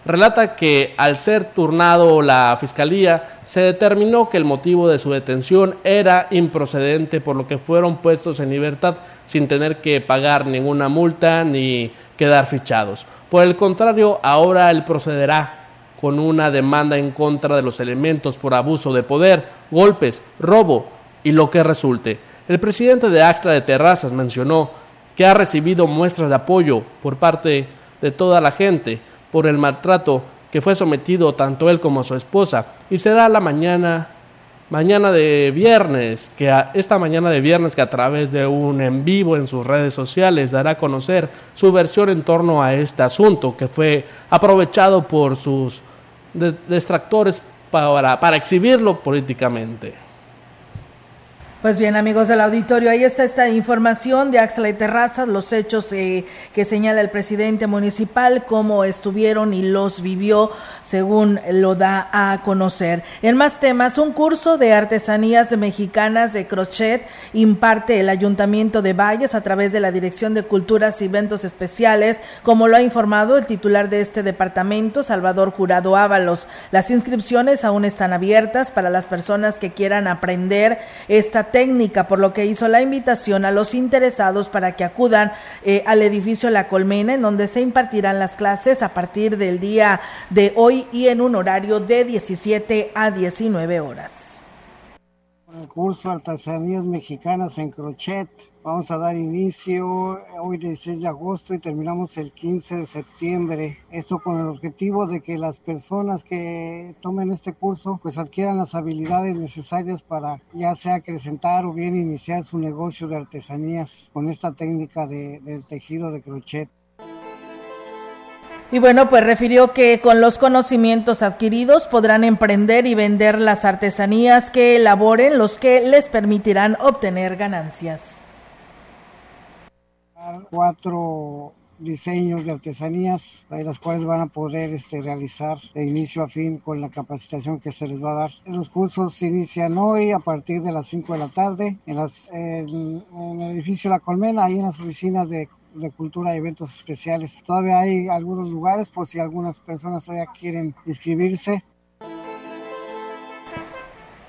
Relata que al ser turnado la fiscalía, se determinó que el motivo de su detención era improcedente, por lo que fueron puestos en libertad sin tener que pagar ninguna multa ni quedar fichados. Por el contrario, ahora él procederá con una demanda en contra de los elementos por abuso de poder, golpes, robo y lo que resulte. El presidente de Axtra de Terrazas mencionó que ha recibido muestras de apoyo por parte de toda la gente por el maltrato que fue sometido tanto él como su esposa y será la mañana mañana de viernes que esta mañana de viernes que a través de un en vivo en sus redes sociales dará a conocer su versión en torno a este asunto que fue aprovechado por sus detractores para, para exhibirlo políticamente. Pues bien, amigos del auditorio, ahí está esta información de Axla y Terrazas, los hechos eh, que señala el presidente municipal, cómo estuvieron y los vivió, según lo da a conocer. En más temas, un curso de artesanías mexicanas de crochet imparte el Ayuntamiento de Valles a través de la Dirección de Culturas y Eventos Especiales, como lo ha informado el titular de este departamento, Salvador Jurado Ábalos. Las inscripciones aún están abiertas para las personas que quieran aprender esta técnica, por lo que hizo la invitación a los interesados para que acudan eh, al edificio La Colmena, en donde se impartirán las clases a partir del día de hoy y en un horario de 17 a 19 horas. El curso Artesanías Mexicanas en Crochet Vamos a dar inicio hoy 16 de agosto y terminamos el 15 de septiembre. Esto con el objetivo de que las personas que tomen este curso pues adquieran las habilidades necesarias para ya sea acrecentar o bien iniciar su negocio de artesanías con esta técnica de, del tejido de crochet. Y bueno, pues refirió que con los conocimientos adquiridos podrán emprender y vender las artesanías que elaboren, los que les permitirán obtener ganancias cuatro diseños de artesanías, de las cuales van a poder este, realizar de inicio a fin con la capacitación que se les va a dar. Los cursos se inician hoy a partir de las 5 de la tarde en, las, en, el edificio La Colmena, ahí en las oficinas de de cultura y eventos especiales. Todavía hay algunos lugares por si algunas personas todavía quieren inscribirse.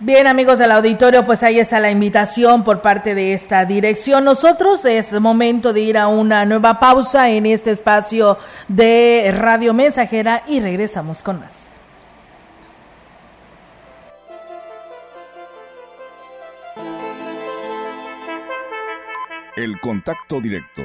Bien, amigos del auditorio, pues ahí está la invitación por parte de esta dirección. Nosotros es momento de ir a una nueva pausa en este espacio de Radio Mensajera y regresamos con más. El contacto directo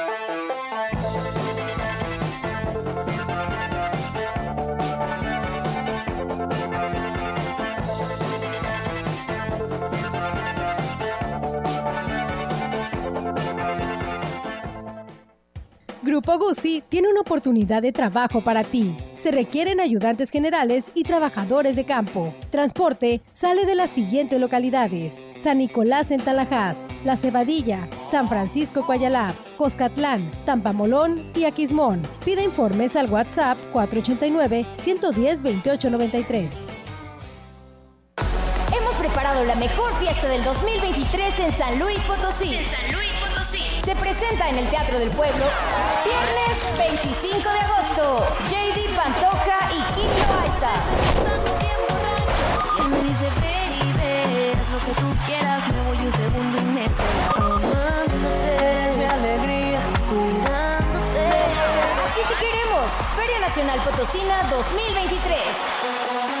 Grupo Guzzi tiene una oportunidad de trabajo para ti. Se requieren ayudantes generales y trabajadores de campo. Transporte sale de las siguientes localidades: San Nicolás en Talajás, La Cebadilla, San Francisco Coyalab, Coscatlán, Tampamolón y Aquismón. Pide informes al WhatsApp 489-110-2893. Hemos preparado la mejor fiesta del 2023 en San Luis Potosí. En San Luis Potosí. Se presenta en el Teatro del Pueblo viernes 25 de agosto. JD Pantoja y. Feria Nacional Potosina 2023.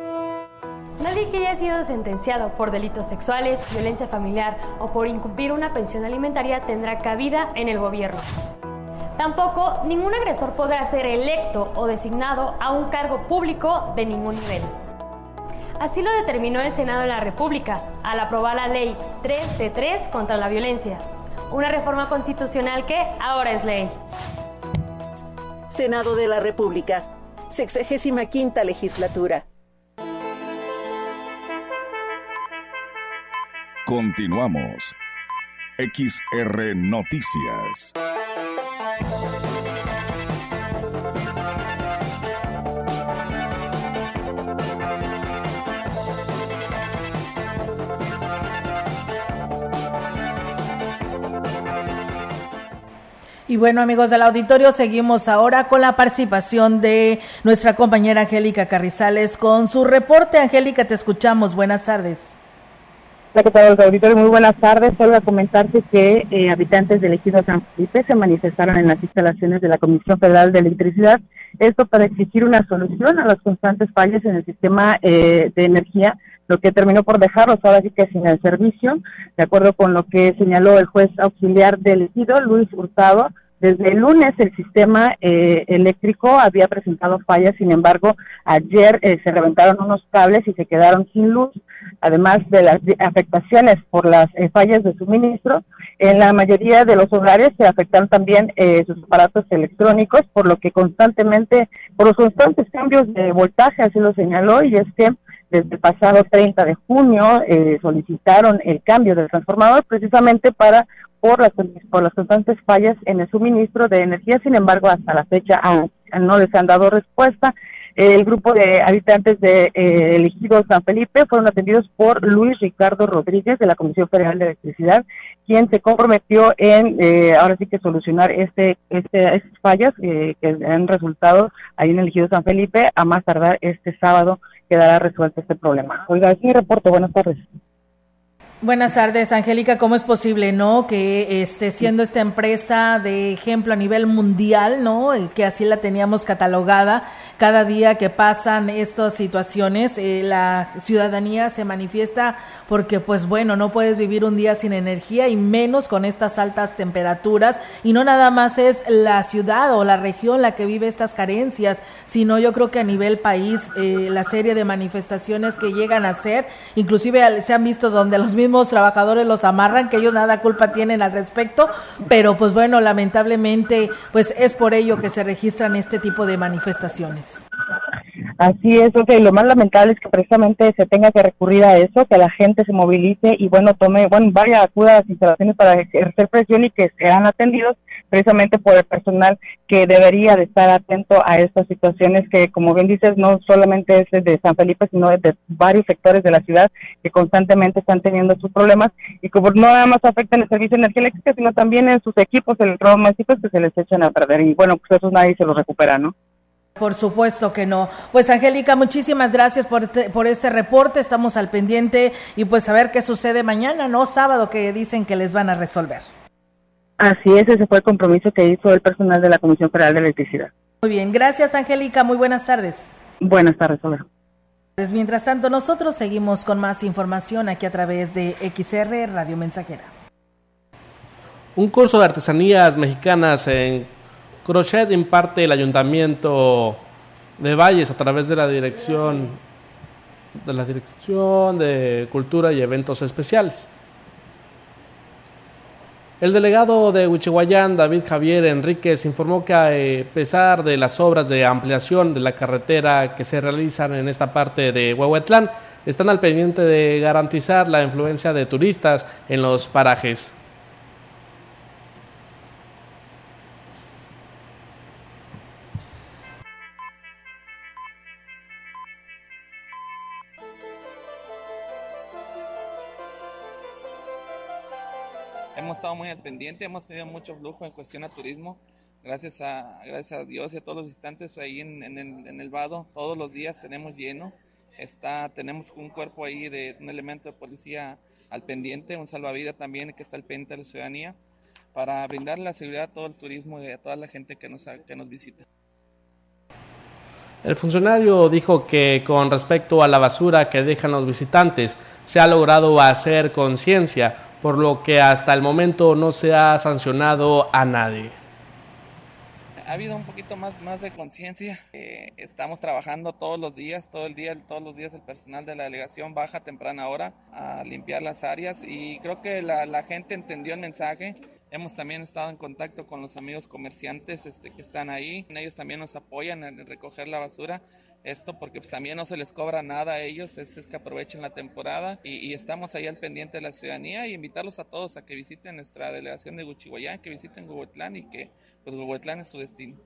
Nadie que haya sido sentenciado por delitos sexuales, violencia familiar o por incumplir una pensión alimentaria tendrá cabida en el gobierno. Tampoco ningún agresor podrá ser electo o designado a un cargo público de ningún nivel. Así lo determinó el Senado de la República al aprobar la Ley 3 de 3 contra la violencia, una reforma constitucional que ahora es ley. Senado de la República, sexagésima quinta legislatura. Continuamos. XR Noticias. Y bueno, amigos del auditorio, seguimos ahora con la participación de nuestra compañera Angélica Carrizales con su reporte. Angélica, te escuchamos. Buenas tardes. Hola, ¿qué tal, auditores? Muy buenas tardes. Solo a comentarte que eh, habitantes del ejido San Felipe se manifestaron en las instalaciones de la Comisión Federal de Electricidad, esto para exigir una solución a las constantes fallas en el sistema eh, de energía, lo que terminó por dejarlos ahora sí que sin el servicio, de acuerdo con lo que señaló el juez auxiliar del ejido, Luis Hurtado, desde el lunes el sistema eh, eléctrico había presentado fallas, sin embargo, ayer eh, se reventaron unos cables y se quedaron sin luz, además de las afectaciones por las eh, fallas de suministro. En la mayoría de los hogares se afectaron también sus aparatos electrónicos, por lo que constantemente, por los constantes cambios de voltaje, así lo señaló, y es que desde el pasado 30 de junio solicitaron el cambio del transformador precisamente para por las, por las constantes fallas en el suministro de energía. Sin embargo, hasta la fecha ah, no les han dado respuesta. El grupo de habitantes de eh, elegido San Felipe fueron atendidos por Luis Ricardo Rodríguez de la Comisión Federal de Electricidad, quien se comprometió en eh, ahora sí que solucionar este, este estas fallas eh, que han resultado ahí en elegido San Felipe. A más tardar este sábado quedará resuelto este problema. Oiga, es mi reporte. Buenas tardes. Buenas tardes, Angélica. ¿Cómo es posible, no, que esté siendo esta empresa de ejemplo a nivel mundial, no, que así la teníamos catalogada? Cada día que pasan estas situaciones, eh, la ciudadanía se manifiesta porque, pues bueno, no puedes vivir un día sin energía y menos con estas altas temperaturas. Y no nada más es la ciudad o la región la que vive estas carencias, sino yo creo que a nivel país eh, la serie de manifestaciones que llegan a ser, inclusive se han visto donde los mismos trabajadores los amarran, que ellos nada culpa tienen al respecto, pero pues bueno, lamentablemente pues es por ello que se registran este tipo de manifestaciones. Así es, ok, lo más lamentable es que precisamente se tenga que recurrir a eso, que la gente se movilice y bueno, tome, bueno, vaya, acuda a las instalaciones para ejercer presión y que sean atendidos precisamente por el personal que debería de estar atento a estas situaciones que, como bien dices, no solamente es de San Felipe, sino de varios sectores de la ciudad que constantemente están teniendo sus problemas y como no nada más afectan el servicio de energía eléctrica, sino también en sus equipos electrodomésticos que se les echan a perder y bueno, pues eso nadie se los recupera, ¿no? Por supuesto que no. Pues Angélica, muchísimas gracias por, por este reporte. Estamos al pendiente y pues a ver qué sucede mañana, ¿no? Sábado que dicen que les van a resolver. Así es, ese fue el compromiso que hizo el personal de la Comisión Federal de Electricidad. Muy bien, gracias Angélica, muy buenas tardes. Buenas tardes, hola. Pues mientras tanto, nosotros seguimos con más información aquí a través de XR Radio Mensajera. Un curso de artesanías mexicanas en crochet imparte el Ayuntamiento de Valles a través de la dirección de la Dirección de Cultura y Eventos Especiales. El delegado de Huichihuayán, David Javier Enríquez, informó que a pesar de las obras de ampliación de la carretera que se realizan en esta parte de Huehuetlán, están al pendiente de garantizar la influencia de turistas en los parajes. Al pendiente, hemos tenido mucho flujo en cuestión a turismo. Gracias a, gracias a Dios y a todos los visitantes ahí en, en, el, en el vado, todos los días tenemos lleno. Está, tenemos un cuerpo ahí de un elemento de policía al pendiente, un salvavidas también que está al pendiente de la ciudadanía, para brindar la seguridad a todo el turismo y a toda la gente que nos, que nos visita. El funcionario dijo que con respecto a la basura que dejan los visitantes, se ha logrado hacer conciencia, por lo que hasta el momento no se ha sancionado a nadie. Ha habido un poquito más, más de conciencia. Eh, estamos trabajando todos los días, todo el día, todos los días el personal de la delegación baja temprana hora a limpiar las áreas y creo que la, la gente entendió el mensaje. Hemos también estado en contacto con los amigos comerciantes este, que están ahí. Ellos también nos apoyan en recoger la basura. Esto porque pues, también no se les cobra nada a ellos, es, es que aprovechen la temporada y, estamos ahí al pendiente de la ciudadanía y invitarlos a todos a que visiten nuestra delegación de Guchihuayán, que visiten Huehuetlán y que pues Huehuetlán es su destino.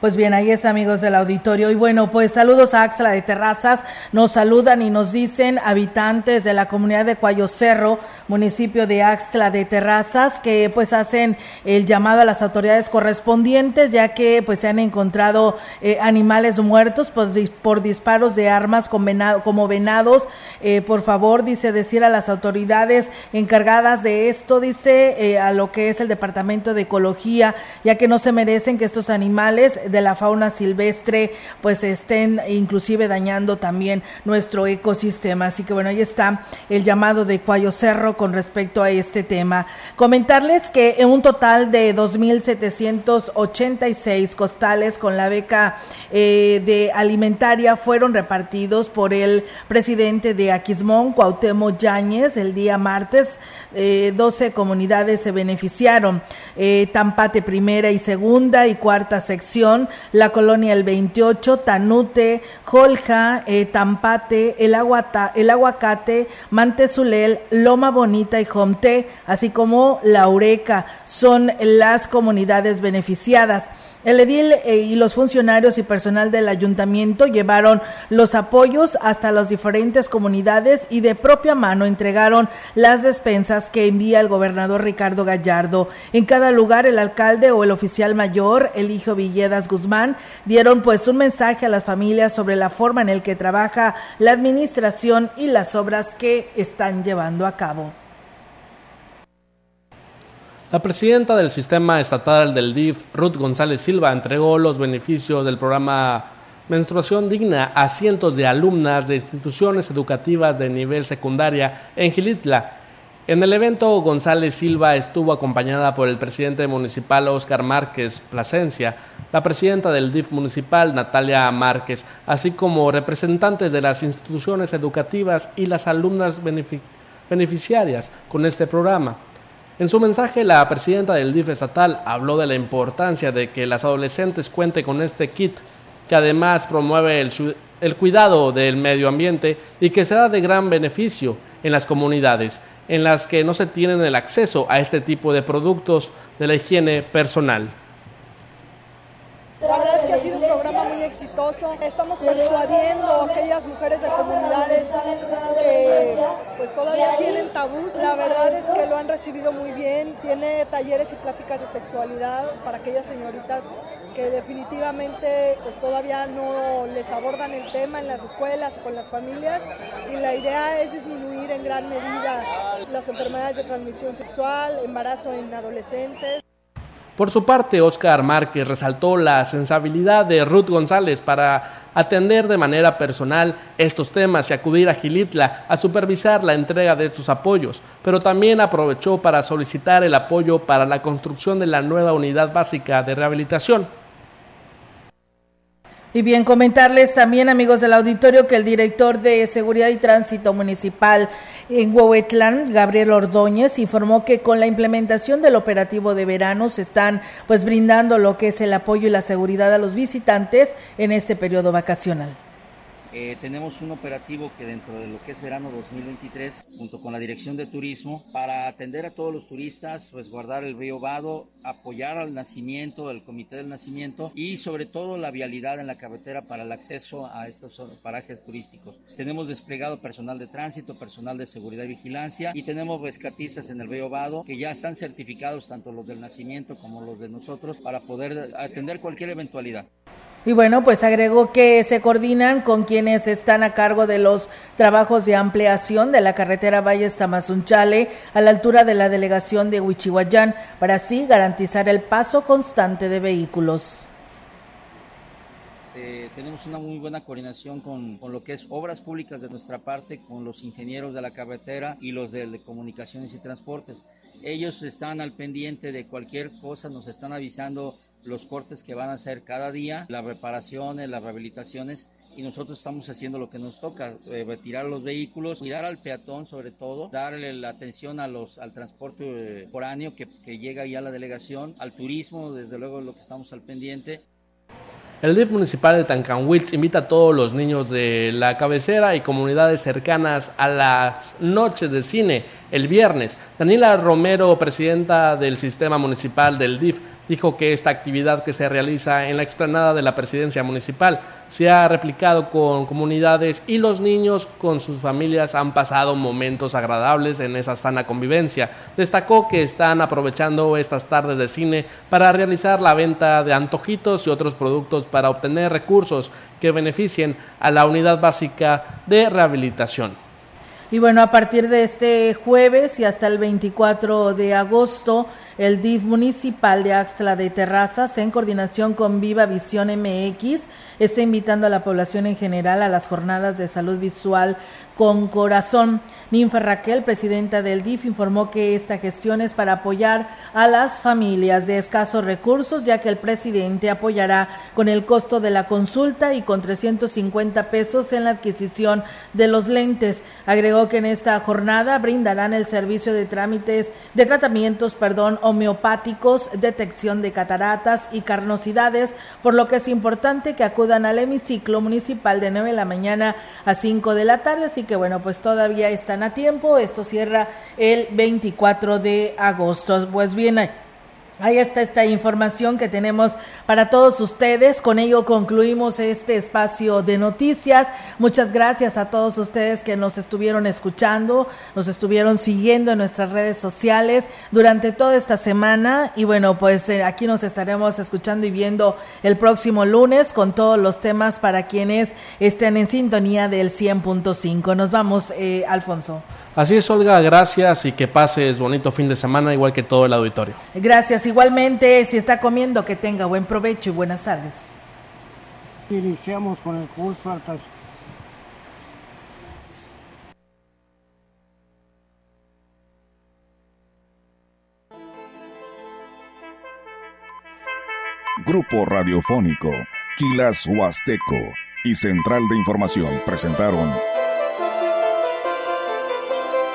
Pues bien, ahí es amigos del auditorio. Y bueno, pues saludos a Axla de Terrazas. Nos saludan y nos dicen habitantes de la comunidad de Cuayo Cerro, municipio de Axla de Terrazas, que pues hacen el llamado a las autoridades correspondientes, ya que pues se han encontrado eh, animales muertos pues, por disparos de armas como venados. Eh, por favor, dice decir a las autoridades encargadas de esto, dice eh, a lo que es el Departamento de Ecología, ya que no se merecen que estos animales de la fauna silvestre pues estén inclusive dañando también nuestro ecosistema. Así que bueno, ahí está el llamado de Cuayo Cerro con respecto a este tema. Comentarles que en un total de 2.786 costales con la beca eh, de alimentaria fueron repartidos por el presidente de Aquismón, Cuauhtémoc Yáñez, el día martes. Eh, 12 comunidades se beneficiaron. Eh, Tampate primera y segunda y cuarta sección, la colonia el 28, Tanute, Jolja, eh, Tampate, el, Aguata, el Aguacate, Mantezulel, Loma Bonita y Jomte, así como La Ureca, son las comunidades beneficiadas. El edil eh, y los funcionarios y personal del ayuntamiento llevaron los apoyos hasta las diferentes comunidades y de propia mano entregaron las despensas que envía el gobernador Ricardo Gallardo. En cada lugar el alcalde o el oficial mayor, el hijo Villedas Guzmán, dieron pues un mensaje a las familias sobre la forma en el que trabaja la administración y las obras que están llevando a cabo. La presidenta del sistema estatal del DIF, Ruth González Silva, entregó los beneficios del programa Menstruación Digna a cientos de alumnas de instituciones educativas de nivel secundaria en Gilitla. En el evento, González Silva estuvo acompañada por el presidente municipal Óscar Márquez Plasencia, la presidenta del DIF municipal Natalia Márquez, así como representantes de las instituciones educativas y las alumnas beneficiarias con este programa. En su mensaje, la presidenta del DIF estatal habló de la importancia de que las adolescentes cuenten con este kit, que además promueve el, el, cuidado del medio ambiente y que será de gran beneficio en las comunidades en las que no se tienen el acceso a este tipo de productos de la higiene personal. Exitoso. Estamos persuadiendo a aquellas mujeres de comunidades que pues todavía tienen tabús. La verdad es que lo han recibido muy bien. Tiene talleres y pláticas de sexualidad para aquellas señoritas que definitivamente pues todavía no les abordan el tema en las escuelas o con las familias. Y la idea es disminuir en gran medida las enfermedades de transmisión sexual, embarazo en adolescentes. Por su parte, Oscar Márquez resaltó la sensibilidad de Ruth González para atender de manera personal estos temas y acudir a Gilitla a supervisar la entrega de estos apoyos, pero también aprovechó para solicitar el apoyo para la construcción de la nueva unidad básica de rehabilitación. Y bien, comentarles también, amigos del auditorio, que el director de Seguridad y Tránsito Municipal en Huehuetlán, Gabriel Ordóñez, informó que con la implementación del operativo de verano se están pues brindando lo que es el apoyo y la seguridad a los visitantes en este periodo vacacional. Eh, tenemos un operativo que dentro de lo que es verano 2023, junto con la Dirección de Turismo, para atender a todos los turistas, resguardar el río Vado, apoyar al nacimiento, al comité del nacimiento y sobre todo la vialidad en la carretera para el acceso a estos parajes turísticos. Tenemos desplegado personal de tránsito, personal de seguridad y vigilancia y tenemos rescatistas en el río Vado que ya están certificados, tanto los del nacimiento como los de nosotros, para poder atender cualquier eventualidad. Y bueno, pues agregó que se coordinan con quienes están a cargo de los trabajos de ampliación de la carretera Valles Tamazunchale a la altura de la delegación de Huichihuayán para así garantizar el paso constante de vehículos. Eh, tenemos una muy buena coordinación con, con, lo que es obras públicas de nuestra parte, con los ingenieros de la carretera y los de comunicaciones y transportes. Ellos están al pendiente de cualquier cosa, nos están avisando los cortes que van a hacer cada día, las reparaciones, las rehabilitaciones y nosotros estamos haciendo lo que nos toca, eh, retirar los vehículos, cuidar al peatón sobre todo, darle la atención a los, al transporte eh, foráneo que, llega ya a la delegación, al turismo, desde luego lo que estamos al pendiente. El DIF municipal de Tancanwitz invita a todos los niños de la cabecera y comunidades cercanas a las noches de cine el viernes. Daniela Romero, presidenta del sistema municipal del DIF, dijo que esta actividad que se realiza en la explanada de la presidencia municipal se ha replicado con comunidades y los niños con sus familias han pasado momentos agradables en esa sana convivencia. Destacó que están aprovechando estas tardes de cine para realizar la venta de antojitos y otros productos para obtener recursos que beneficien a la unidad básica de rehabilitación. Y bueno, a partir de este jueves y hasta el 24 de agosto, el DIF municipal de Axtla de Terrazas, en coordinación con Viva Visión MX, está invitando a la población en general a las jornadas de salud visual con corazón. Ninfa Raquel, presidenta del DIF, informó que esta gestión es para apoyar a las familias de escasos recursos, ya que el presidente apoyará con el costo de la consulta y con 350 pesos en la adquisición de los lentes. Agregó que en esta jornada brindarán el servicio de trámites, de tratamientos, perdón, homeopáticos, detección de cataratas y carnosidades, por lo que es importante que acudan al hemiciclo municipal de 9 de la mañana a 5 de la tarde. Así que bueno, pues todavía están a tiempo. Esto cierra el 24 de agosto. Pues bien, Ahí está esta información que tenemos para todos ustedes. Con ello concluimos este espacio de noticias. Muchas gracias a todos ustedes que nos estuvieron escuchando, nos estuvieron siguiendo en nuestras redes sociales durante toda esta semana. Y bueno, pues eh, aquí nos estaremos escuchando y viendo el próximo lunes con todos los temas para quienes estén en sintonía del 100.5. Nos vamos, eh, Alfonso. Así es, Olga, gracias y que pases bonito fin de semana, igual que todo el auditorio. Gracias, igualmente, si está comiendo, que tenga buen provecho y buenas tardes. Iniciamos con el curso altas. Grupo Radiofónico, Quilas Huasteco y Central de Información presentaron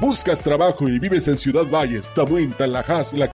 ¿Buscas trabajo y vives en Ciudad Valles, Tamuín, Tanlajas, La